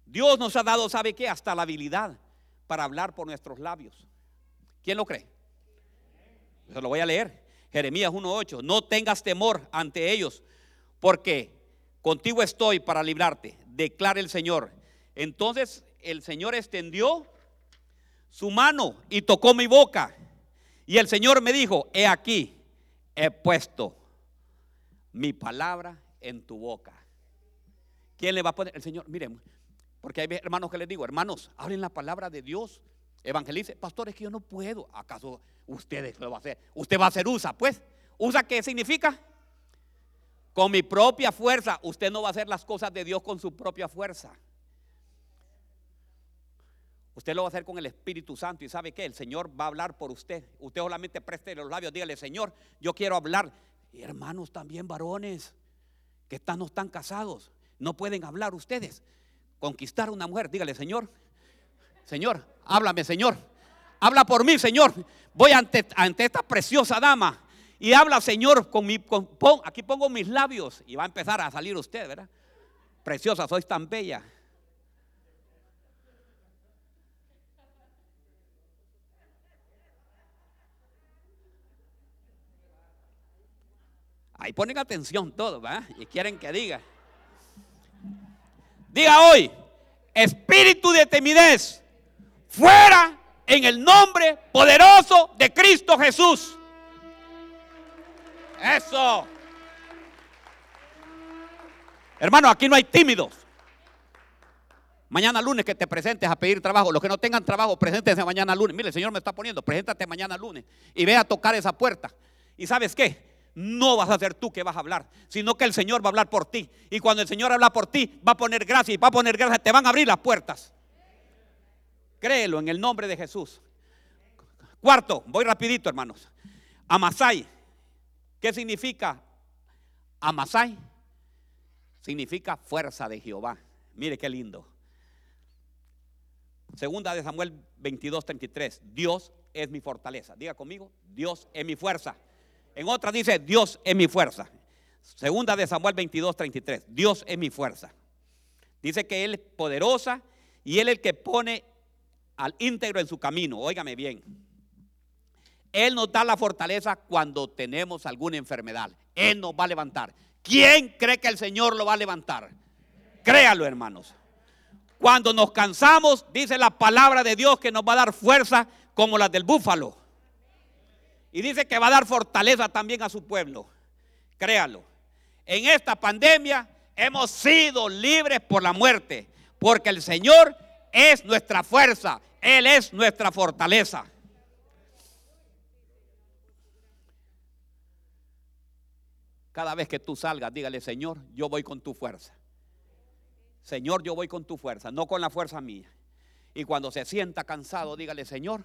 Dios nos ha dado, ¿sabe qué? Hasta la habilidad para hablar por nuestros labios. ¿Quién lo cree? Se lo voy a leer. Jeremías 1.8. No tengas temor ante ellos, porque contigo estoy para librarte, declara el Señor. Entonces el Señor extendió su mano y tocó mi boca. Y el Señor me dijo, he aquí, he puesto mi palabra en tu boca. ¿Quién le va a poner? El Señor, miren, porque hay hermanos que les digo, hermanos, hablen la palabra de Dios. Evangelice, pastor, es que yo no puedo. ¿Acaso ustedes lo va a hacer? Usted va a hacer usa, pues. ¿Usa qué significa? Con mi propia fuerza. Usted no va a hacer las cosas de Dios con su propia fuerza. Usted lo va a hacer con el Espíritu Santo. ¿Y sabe qué? El Señor va a hablar por usted. Usted solamente preste los labios, dígale, Señor, yo quiero hablar. Y hermanos también, varones, que están, no están casados, no pueden hablar ustedes conquistar a una mujer, dígale, Señor, Señor, háblame, Señor. habla por mí, Señor. Voy ante, esta preciosa dama y habla, Señor, con mi, con, aquí pongo mis labios y va a empezar a salir usted, ¿verdad? Preciosa, sois tan bella. Ahí ponen atención todos, ¿verdad? Y quieren que diga. Diga hoy, espíritu de timidez, fuera en el nombre poderoso de Cristo Jesús. Eso. Hermano, aquí no hay tímidos. Mañana lunes que te presentes a pedir trabajo. Los que no tengan trabajo, preséntense mañana lunes. Mire, el Señor me está poniendo, preséntate mañana lunes y ve a tocar esa puerta. ¿Y sabes qué? No vas a ser tú que vas a hablar, sino que el Señor va a hablar por ti. Y cuando el Señor habla por ti, va a poner gracia y va a poner gracia, te van a abrir las puertas. Créelo en el nombre de Jesús. Cuarto, voy rapidito, hermanos. Amasai. ¿Qué significa Amasai? Significa fuerza de Jehová. Mire qué lindo. Segunda de Samuel 22, 33. Dios es mi fortaleza. Diga conmigo, Dios es mi fuerza. En otra dice, Dios es mi fuerza. Segunda de Samuel 22, 33. Dios es mi fuerza. Dice que Él es poderosa y Él es el que pone al íntegro en su camino. Óigame bien. Él nos da la fortaleza cuando tenemos alguna enfermedad. Él nos va a levantar. ¿Quién cree que el Señor lo va a levantar? Créalo, hermanos. Cuando nos cansamos, dice la palabra de Dios que nos va a dar fuerza como la del búfalo. Y dice que va a dar fortaleza también a su pueblo. Créalo. En esta pandemia hemos sido libres por la muerte, porque el Señor es nuestra fuerza, Él es nuestra fortaleza. Cada vez que tú salgas, dígale, Señor, yo voy con tu fuerza. Señor, yo voy con tu fuerza, no con la fuerza mía. Y cuando se sienta cansado, dígale, Señor,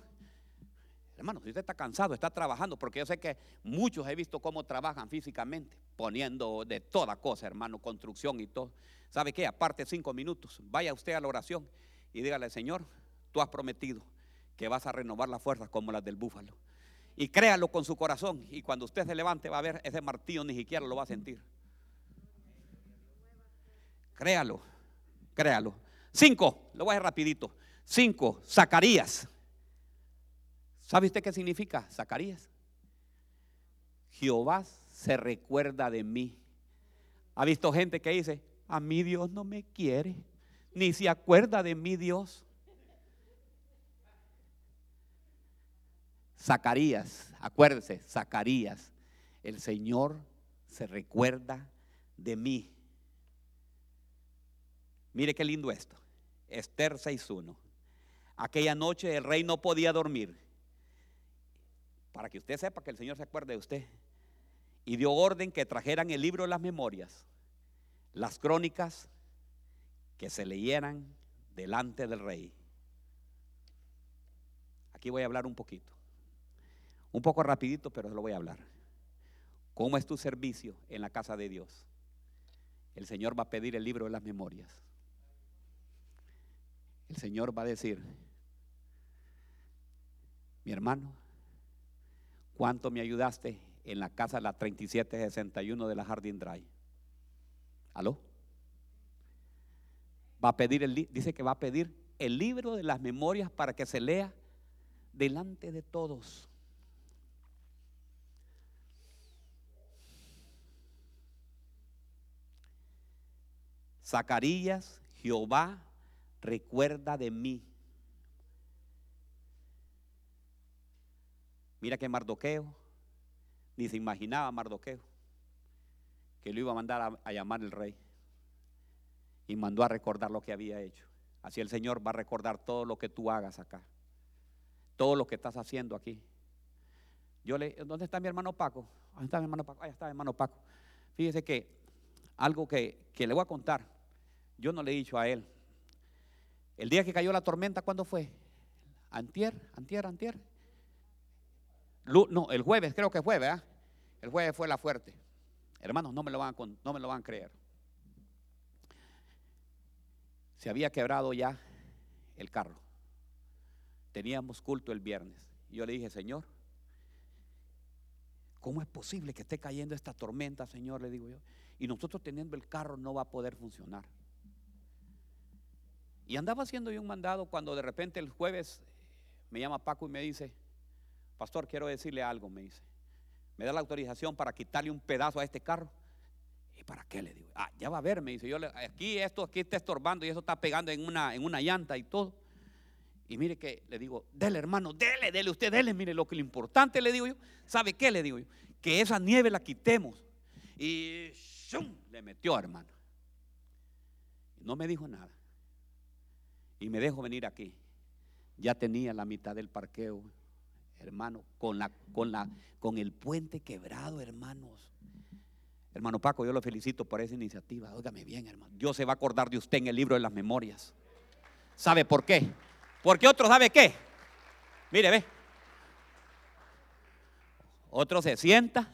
Hermano, si usted está cansado, está trabajando, porque yo sé que muchos he visto cómo trabajan físicamente, poniendo de toda cosa, hermano, construcción y todo. ¿Sabe qué? Aparte cinco minutos, vaya usted a la oración y dígale, Señor, tú has prometido que vas a renovar las fuerzas como las del búfalo. Y créalo con su corazón. Y cuando usted se levante va a ver ese martillo, ni siquiera lo va a sentir. Créalo, créalo. Cinco, lo voy a hacer rapidito. Cinco, Zacarías ¿Sabe usted qué significa Zacarías? Jehová se recuerda de mí. ¿Ha visto gente que dice, a mí Dios no me quiere, ni se acuerda de mí Dios? Zacarías, acuérdese, Zacarías, el Señor se recuerda de mí. Mire qué lindo esto. Esther 6.1. Aquella noche el rey no podía dormir para que usted sepa que el Señor se acuerde de usted. Y dio orden que trajeran el libro de las memorias, las crónicas, que se leyeran delante del rey. Aquí voy a hablar un poquito. Un poco rapidito, pero lo voy a hablar. ¿Cómo es tu servicio en la casa de Dios? El Señor va a pedir el libro de las memorias. El Señor va a decir, mi hermano, ¿Cuánto me ayudaste en la casa la 3761 de la Jardín Drive? ¿Aló? Va a pedir dice que va a pedir el libro de las memorias para que se lea delante de todos. Zacarías, Jehová, recuerda de mí. Mira que Mardoqueo, ni se imaginaba Mardoqueo, que lo iba a mandar a, llamar el rey. Y mandó a recordar lo que había hecho. Así el Señor va a recordar todo lo que tú hagas acá. Todo lo que estás haciendo aquí. Yo le, ¿dónde está mi hermano Paco? ¿Dónde está mi hermano Paco? Ahí está mi hermano Paco. Fíjese que algo que, que le voy a contar, yo no le he dicho a él. El día que cayó la tormenta, ¿cuándo fue? Antier, antier, antier. No, el jueves, creo que fue, ¿verdad? El jueves fue la fuerte. Hermanos, no me lo van a, no me lo van a creer. Se había quebrado ya el carro. teníamos culto el viernes. Yo le dije, Señor, ¿cómo es posible que esté cayendo esta tormenta, Señor? Le digo yo. Y nosotros teniendo el carro no va a poder funcionar. Y andaba haciendo yo un mandado cuando de repente el jueves me llama Paco y me dice, pastor, quiero decirle algo, me dice. Me da la autorización para quitarle un pedazo a este carro. ¿Y para qué le digo? Ah, ya va a ver, me dice. Yo aquí esto aquí está estorbando y eso está pegando en una, en una llanta y todo. Y mire que le digo, dele hermano, dele, dele usted, dele, mire lo que lo importante le digo yo, ¿sabe qué le digo yo? Que esa nieve la quitemos. Y le metió hermano. No me dijo nada. Y me dejó venir aquí. Ya tenía la mitad del parqueo, hermano, con, la, con, la, con el puente quebrado, hermanos. Hermano Paco, yo lo felicito por esa iniciativa. Óigame bien, hermano. Dios se va a acordar de usted en el libro de las memorias. ¿Sabe por qué? Porque otro sabe qué. Mire, ve. Otro se sienta.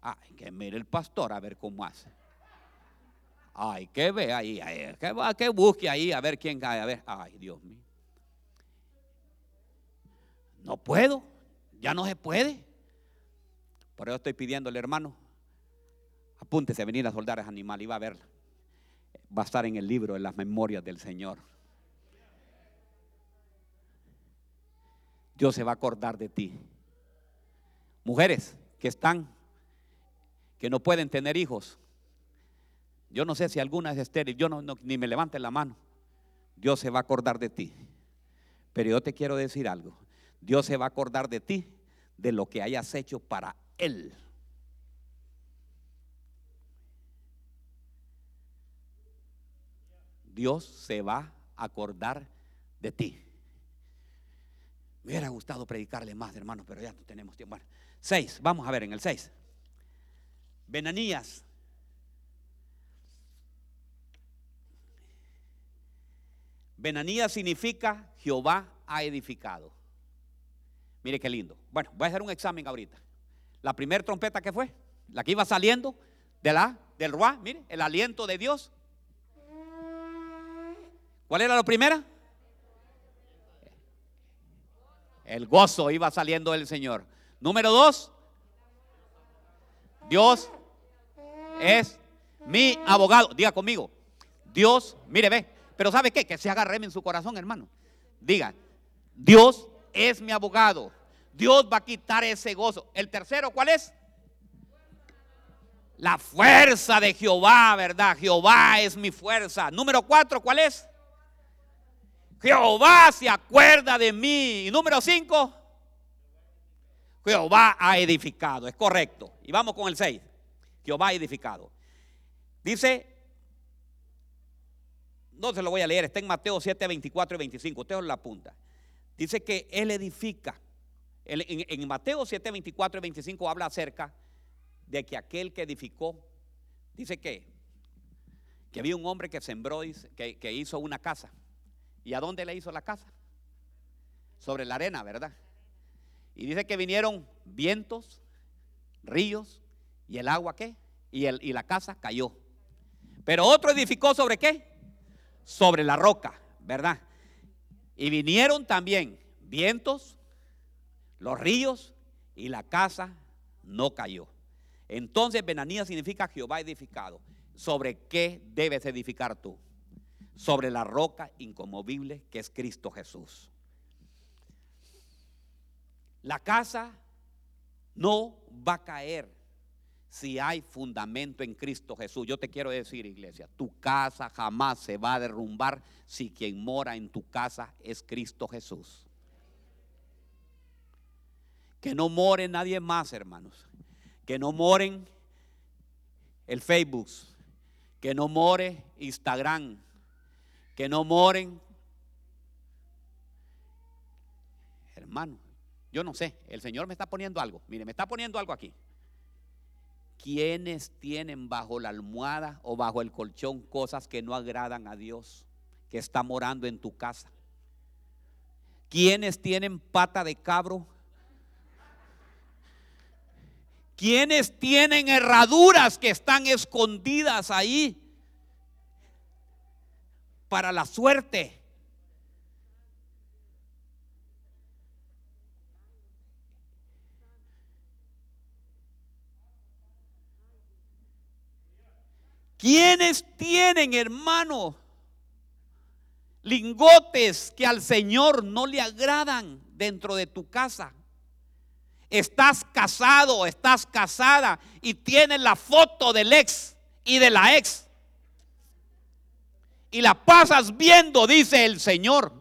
Ay, que mire el pastor a ver cómo hace. Ay, que ve ahí, que, va, que busque ahí a ver quién cae. A ver, ay, Dios mío. No puedo, ya no se puede. Por eso estoy pidiéndole, hermano, apúntese a venir a soldar ese animal y va a verla. Va a estar en el libro de las memorias del Señor. Dios se va a acordar de ti. Mujeres que están, que no pueden tener hijos. Yo no sé si alguna es estéril, yo no, ni me levante la mano. Dios se va a acordar de ti. Pero yo te quiero decir algo. Dios se va a acordar de ti, de lo que hayas hecho para Él. Dios se va a acordar de ti. Me hubiera gustado predicarle más, hermano, pero ya no tenemos tiempo. Seis, vamos a ver en el seis. Benanías. Benanías significa Jehová ha edificado. Mire qué lindo. Bueno, voy a hacer un examen ahorita. La primera trompeta que fue, la que iba saliendo de la, del Ruá, mire, el aliento de Dios. ¿Cuál era la primera? El gozo iba saliendo del Señor. Número dos, Dios es mi abogado. Diga conmigo, Dios, mire, ve, pero ¿sabe qué? Que se haga en su corazón, hermano. Diga, Dios es mi abogado. Dios va a quitar ese gozo. El tercero, ¿cuál es? La fuerza de Jehová, ¿verdad? Jehová es mi fuerza. Número cuatro, ¿cuál es? Jehová se acuerda de mí. Y número cinco, Jehová ha edificado. Es correcto. Y vamos con el seis. Jehová ha edificado. Dice, no se lo voy a leer, está en Mateo 7, 24 y 25. Usted la apunta. Dice que Él edifica. En, en, Mateo 7, 24 y 25 habla acerca de que aquel que edificó, dice que, que había un hombre que sembró, que, que hizo una casa. ¿Y a dónde le hizo la casa? Sobre la arena, ¿verdad? Y dice que vinieron vientos, ríos y el agua qué? Y, el, y la casa cayó. Pero otro edificó sobre qué? Sobre la roca, ¿verdad? Y vinieron también vientos, los ríos y la casa no cayó. Entonces Benanía significa Jehová edificado. ¿Sobre qué debes edificar tú? sobre la roca incomovible que es Cristo Jesús. La casa no va a caer si hay fundamento en Cristo Jesús. Yo te quiero decir, iglesia, tu casa jamás se va a derrumbar si quien mora en tu casa es Cristo Jesús. Que no more nadie más, hermanos. Que no moren el Facebook. Que no more Instagram que no moren. Hermano, yo no sé, el Señor me está poniendo algo. Mire, me está poniendo algo aquí. ¿Quiénes tienen bajo la almohada o bajo el colchón cosas que no agradan a Dios, que está morando en tu casa? ¿Quiénes tienen pata de cabro? ¿Quiénes tienen herraduras que están escondidas ahí? para la suerte. ¿Quiénes tienen, hermano, lingotes que al Señor no le agradan dentro de tu casa? Estás casado, estás casada y tienes la foto del ex y de la ex. Y la pasas viendo, dice el Señor.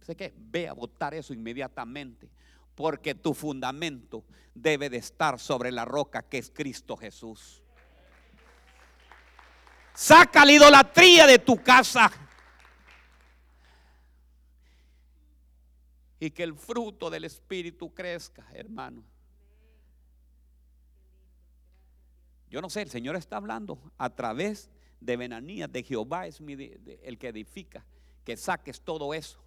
Sé que ve a votar eso inmediatamente, porque tu fundamento debe de estar sobre la roca que es Cristo Jesús. Saca la idolatría de tu casa. Y que el fruto del Espíritu crezca, hermano. Yo no sé, el Señor está hablando a través de Benanías, de Jehová es el que edifica, que saques todo eso.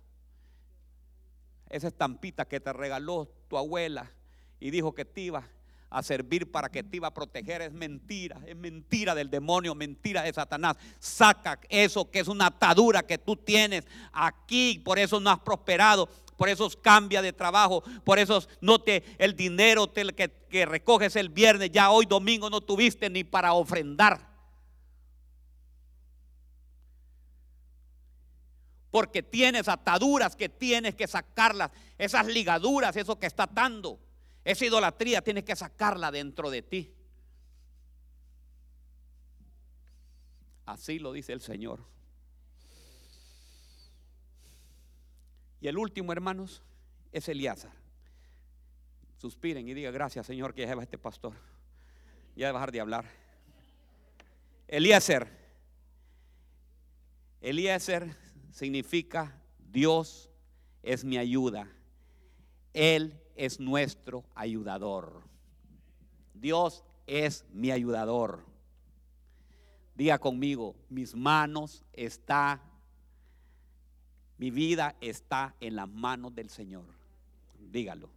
Esa estampita que te regaló tu abuela y dijo que te iba a servir para que te iba a proteger es mentira, es mentira del demonio, mentira de Satanás. Saca eso que es una atadura que tú tienes aquí, por eso no has prosperado, por eso cambia de trabajo, por eso no te el dinero que, que recoges el viernes, ya hoy domingo no tuviste ni para ofrendar. Porque tienes ataduras que tienes que sacarlas, esas ligaduras, eso que está atando. Esa idolatría tienes que sacarla dentro de ti. Así lo dice el Señor. Y el último, hermanos, es Elíasar. Suspiren y digan gracias, Señor, que ya va este pastor. Ya de bajar de hablar. Elíasar. Elíasar significa Dios es mi ayuda. Él es nuestro ayudador. Dios es mi ayudador. Diga conmigo, mis manos está, mi vida está en las manos del Señor. Dígalo.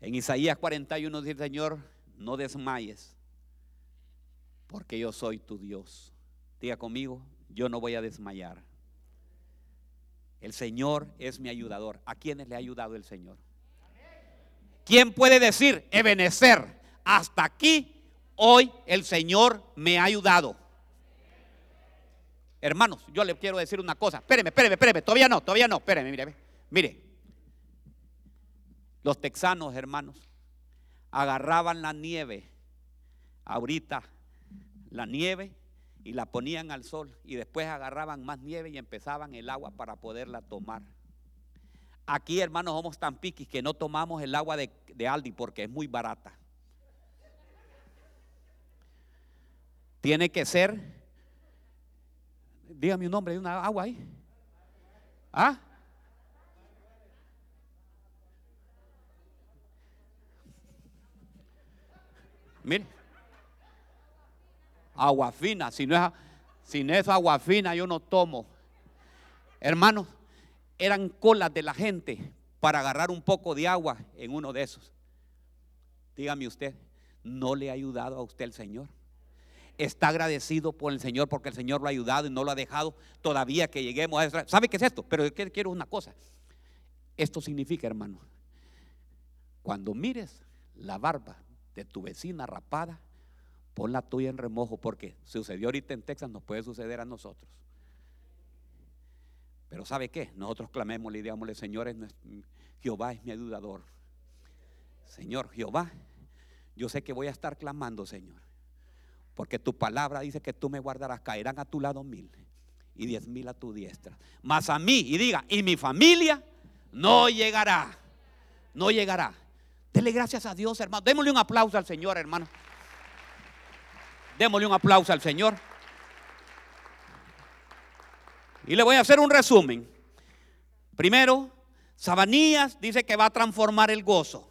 En Isaías 41 dice Señor, no desmayes, porque yo soy tu Dios. Diga conmigo, yo no voy a desmayar. El Señor es mi ayudador. ¿A quiénes le ha ayudado el Señor? ¿Quién puede decir, Ebenecer, hasta aquí hoy el Señor me ha ayudado? Hermanos, yo le quiero decir una cosa. Espéreme, espéreme, espéreme. Todavía no, todavía no. Espéreme, mire, mire. Los texanos, hermanos, agarraban la nieve. Ahorita, la nieve y la ponían al sol y después agarraban más nieve y empezaban el agua para poderla tomar. Aquí, hermanos, somos tan piquis que no tomamos el agua de, Aldi porque es muy barata. Tiene que ser, dígame un nombre de una agua ahí. ¿Ah? Mire agua fina. Si no es, si no es agua fina, yo no tomo. Hermanos, eran colas de la gente para agarrar un poco de agua en uno de esos. Dígame usted, ¿no le ha ayudado a usted el Señor? Está agradecido por el Señor porque el Señor lo ha ayudado y no lo ha dejado todavía que lleguemos a eso. ¿Sabe qué es esto? Pero quiero una cosa. Esto significa, hermano, cuando mires la barba de tu vecina rapada, Pon la tuya en remojo porque sucedió ahorita en Texas, nos puede suceder a nosotros. Pero ¿sabe qué? Nosotros clamémosle y digámosle, Señor, Jehová es mi ayudador. Señor, Jehová, yo sé que voy a estar clamando, Señor. Porque tu palabra dice que tú me guardarás, caerán a tu lado mil y diez mil a tu diestra. Mas a mí, y diga, y mi familia no llegará. No llegará. Dele gracias a Dios, hermano. Démosle un aplauso al Señor, hermano. Démosle un aplauso al Señor. Y le voy a hacer un resumen. Primero, Sabanías dice que va a transformar el gozo.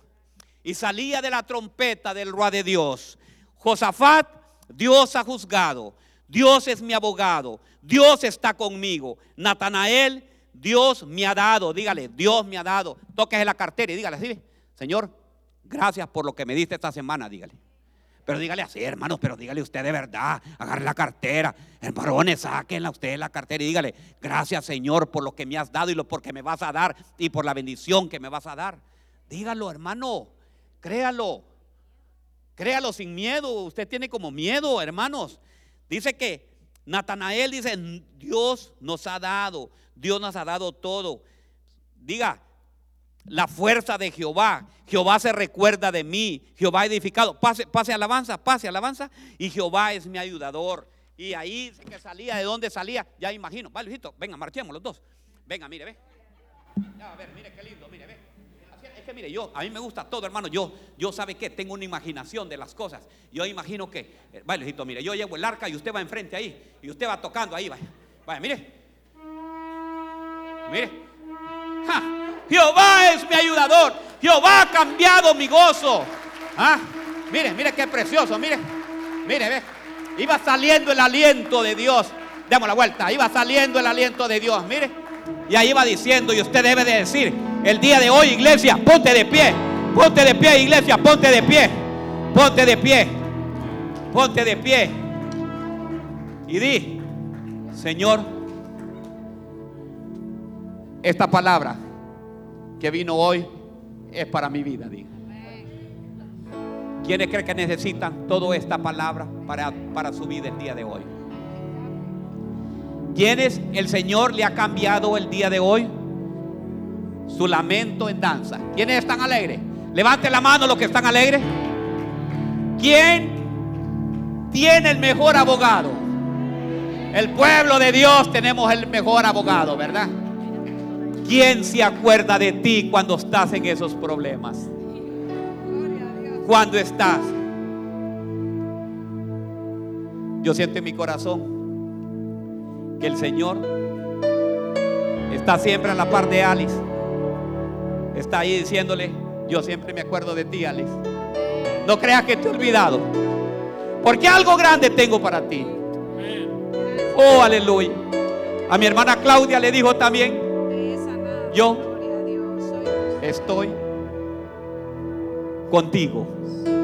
Y salía de la trompeta del roi de Dios. Josafat, Dios ha juzgado. Dios es mi abogado. Dios está conmigo. Natanael, Dios me ha dado. Dígale, Dios me ha dado. Tóquese la cartera y dígale, Señor, gracias por lo que me diste esta semana. Dígale. Pero dígale así, hermanos, pero dígale usted de verdad, agarre la cartera, hermanos, sáquenla usted la cartera y dígale, gracias Señor por lo que me has dado y lo porque me vas a dar y por la bendición que me vas a dar. Dígalo, hermano, créalo. Créalo sin miedo. Usted tiene como miedo, hermanos. Dice que Natanael dice, Dios nos ha dado, Dios nos ha dado todo. Diga, la fuerza de Jehová. Jehová se recuerda de mí. Jehová ha edificado. Pase, pase alabanza, pase alabanza. Y Jehová es mi ayudador. Y ahí salía, ¿de dónde salía? Ya imagino. Vale, Luisito, venga, marchemos los dos. Venga, mire, ve. Ya, a ver, mire qué lindo, mire, ve. Es que mire, yo, a mí me gusta todo, hermano. Yo, yo sabe que tengo una imaginación de las cosas. Yo imagino que, eh, vale, Luisito, mire, yo llevo el arca y usted va enfrente ahí. Y usted va tocando ahí, vaya. Vaya, mire. Mire. Jehová es mi ayudador. Jehová ha cambiado mi gozo. ¿Ah? Mire, mire qué precioso, mire. Mire, ve. Iba saliendo el aliento de Dios. Demos la vuelta. Iba saliendo el aliento de Dios. Mire. Y ahí iba diciendo, y usted debe de decir, el día de hoy, iglesia, ponte de pie. Ponte de pie, iglesia, ponte de pie. Ponte de pie. Ponte de pie. Y di, Señor, esta palabra que vino hoy es para mi vida, diga. ¿Quiénes creen que necesitan toda esta palabra para, para su vida el día de hoy? ¿Quiénes el Señor le ha cambiado el día de hoy? Su lamento en danza. ¿Quiénes están alegres? Levante la mano los que están alegres. ¿Quién tiene el mejor abogado? El pueblo de Dios tenemos el mejor abogado, ¿verdad? ¿Quién se acuerda de ti cuando estás en esos problemas? Cuando estás. Yo siento en mi corazón que el Señor está siempre a la par de Alice. Está ahí diciéndole, yo siempre me acuerdo de ti, Alice. No creas que te he olvidado. Porque algo grande tengo para ti. Oh, aleluya. A mi hermana Claudia le dijo también, yo estoy contigo.